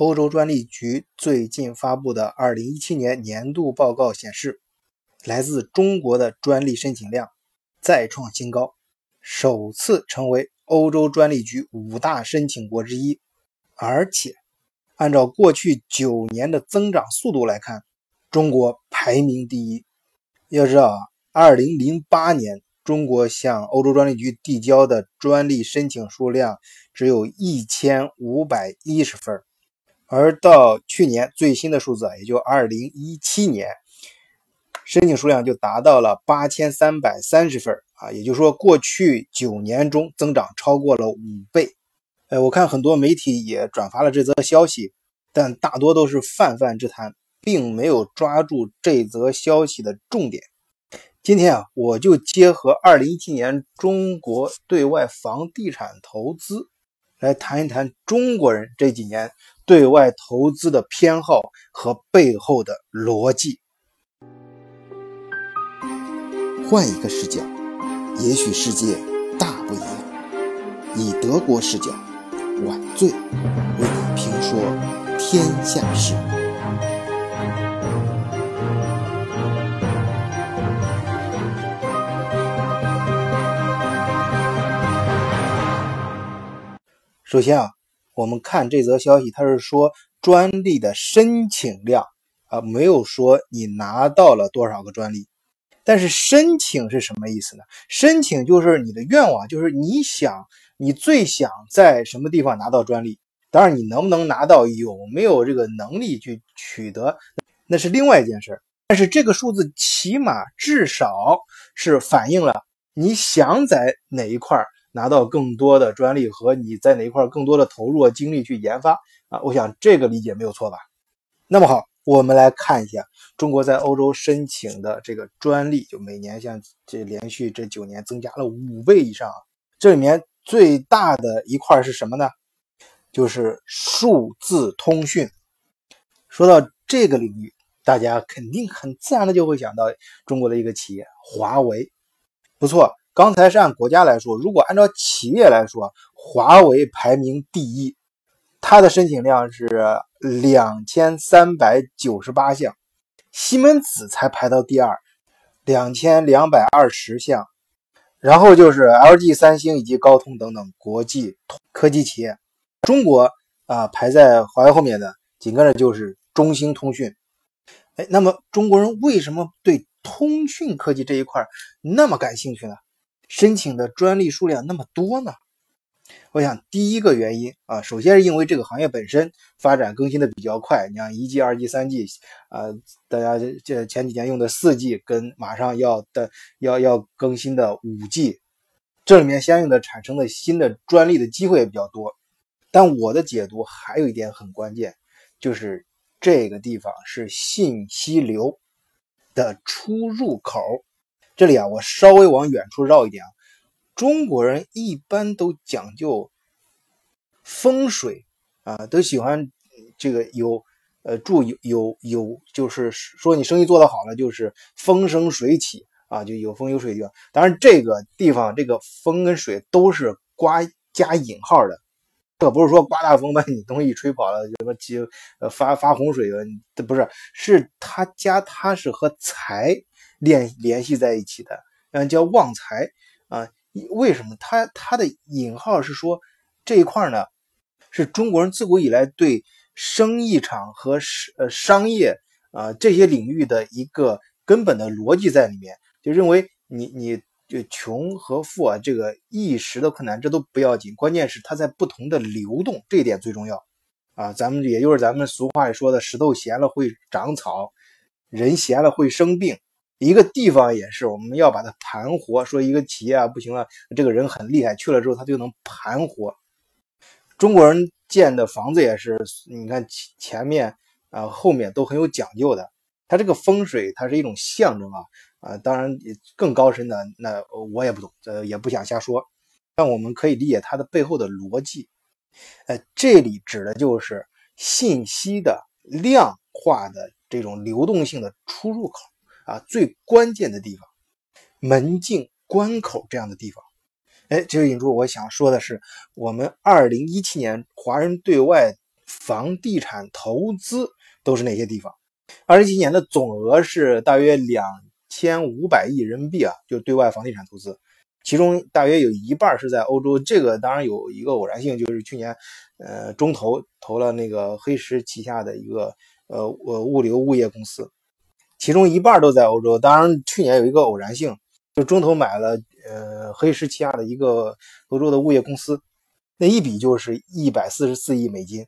欧洲专利局最近发布的2017年年度报告显示，来自中国的专利申请量再创新高，首次成为欧洲专利局五大申请国之一。而且，按照过去九年的增长速度来看，中国排名第一。要知道啊，2008年中国向欧洲专利局递交的专利申请数量只有一千五百一十份。而到去年最新的数字，也就二零一七年，申请数量就达到了八千三百三十份啊，也就是说，过去九年中增长超过了五倍。哎，我看很多媒体也转发了这则消息，但大多都是泛泛之谈，并没有抓住这则消息的重点。今天啊，我就结合二零一七年中国对外房地产投资来谈一谈中国人这几年。对外投资的偏好和背后的逻辑。换一个视角，也许世界大不一样。以德国视角，晚醉为你评说天下事。首先啊。我们看这则消息，它是说专利的申请量啊，没有说你拿到了多少个专利。但是申请是什么意思呢？申请就是你的愿望，就是你想你最想在什么地方拿到专利。当然，你能不能拿到，有没有这个能力去取得，那是另外一件事。但是这个数字起码至少是反映了你想在哪一块儿。拿到更多的专利和你在哪一块更多的投入精力去研发啊，我想这个理解没有错吧？那么好，我们来看一下中国在欧洲申请的这个专利，就每年像这连续这九年增加了五倍以上。这里面最大的一块是什么呢？就是数字通讯。说到这个领域，大家肯定很自然的就会想到中国的一个企业华为，不错。刚才是按国家来说，如果按照企业来说，华为排名第一，它的申请量是两千三百九十八项，西门子才排到第二，两千两百二十项，然后就是 LG、三星以及高通等等国际科技企业，中国啊排在华为后面的，紧跟着就是中兴通讯。哎，那么中国人为什么对通讯科技这一块那么感兴趣呢？申请的专利数量那么多呢？我想第一个原因啊，首先是因为这个行业本身发展更新的比较快。你像一 G、二 G、三 G，啊，大家这前几年用的四 G 跟马上要的要要更新的五 G，这里面相应的产生的新的专利的机会也比较多。但我的解读还有一点很关键，就是这个地方是信息流的出入口。这里啊，我稍微往远处绕一点啊。中国人一般都讲究风水啊，都喜欢这个有呃住有有有，就是说你生意做得好了，就是风生水起啊，就有风有水地方。当然，这个地方这个风跟水都是刮加引号的，可不是说刮大风把你东西吹跑了，什么就呃发发洪水了，不是，是他家他是和财。联联系在一起的，嗯，叫旺财啊？为什么？它它的引号是说这一块呢，是中国人自古以来对生意场和呃商业啊这些领域的一个根本的逻辑在里面，就认为你你就穷和富啊，这个一时的困难这都不要紧，关键是它在不同的流动，这一点最重要啊。咱们也就是咱们俗话里说的，石头闲了会长草，人闲了会生病。一个地方也是，我们要把它盘活。说一个企业啊不行了，这个人很厉害，去了之后他就能盘活。中国人建的房子也是，你看前前面啊后面都很有讲究的。它这个风水它是一种象征啊啊，当然更高深的那我也不懂，呃也不想瞎说。但我们可以理解它的背后的逻辑。呃，这里指的就是信息的量化的这种流动性的出入口。啊，最关键的地方，门禁关口这样的地方，哎，这就引出我想说的是，我们二零一七年华人对外房地产投资都是哪些地方？二零一七年的总额是大约两千五百亿人民币啊，就对外房地产投资，其中大约有一半是在欧洲。这个当然有一个偶然性，就是去年，呃，中投投了那个黑石旗下的一个呃呃物流物业公司，其中一半都在欧洲。当然，去年有一个偶然性，就中投买了呃黑石旗下的一个欧洲的物业公司，那一笔就是一百四十四亿美金。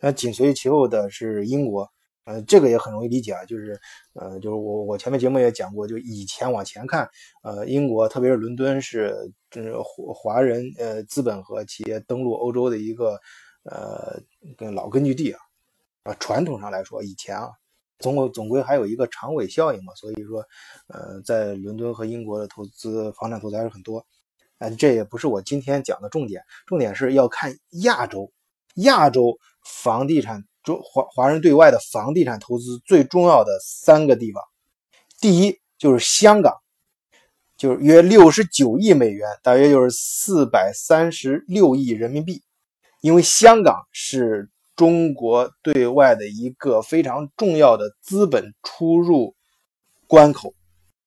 那紧随其后的是英国。呃，这个也很容易理解啊，就是，呃，就是我我前面节目也讲过，就以前往前看，呃，英国特别是伦敦是，是华华人呃资本和企业登陆欧洲的一个呃老根据地啊，啊，传统上来说，以前啊，总归总归还有一个长尾效应嘛，所以说，呃，在伦敦和英国的投资房产投资还是很多，啊，这也不是我今天讲的重点，重点是要看亚洲，亚洲房地产。中华华人对外的房地产投资最重要的三个地方，第一就是香港，就是约六十九亿美元，大约就是四百三十六亿人民币。因为香港是中国对外的一个非常重要的资本出入关口。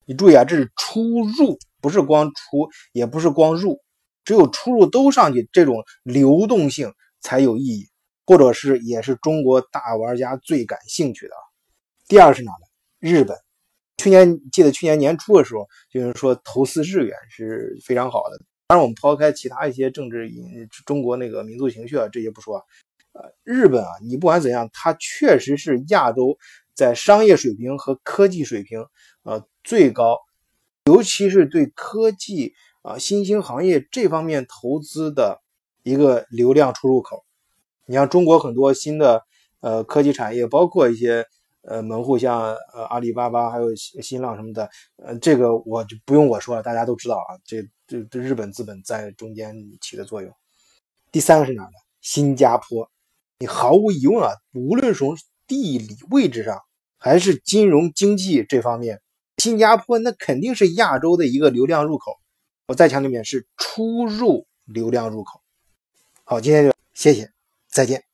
你注意啊，这是出入，不是光出，也不是光入，只有出入都上去，这种流动性才有意义。或者是也是中国大玩家最感兴趣的啊。第二是哪呢？日本。去年记得去年年初的时候，就是说投资日元是非常好的。当然，我们抛开其他一些政治、中国那个民族情绪啊这些不说，呃，日本啊，你不管怎样，它确实是亚洲在商业水平和科技水平呃最高，尤其是对科技啊新兴行业这方面投资的一个流量出入口。你像中国很多新的呃科技产业，包括一些呃门户，像呃阿里巴巴还有新浪什么的，呃这个我就不用我说了，大家都知道啊，这这这日本资本在中间起的作用。第三个是哪呢？新加坡，你毫无疑问啊，无论从地理位置上还是金融经济这方面，新加坡那肯定是亚洲的一个流量入口。我再强调一遍，是出入流量入口。好，今天就谢谢。再见。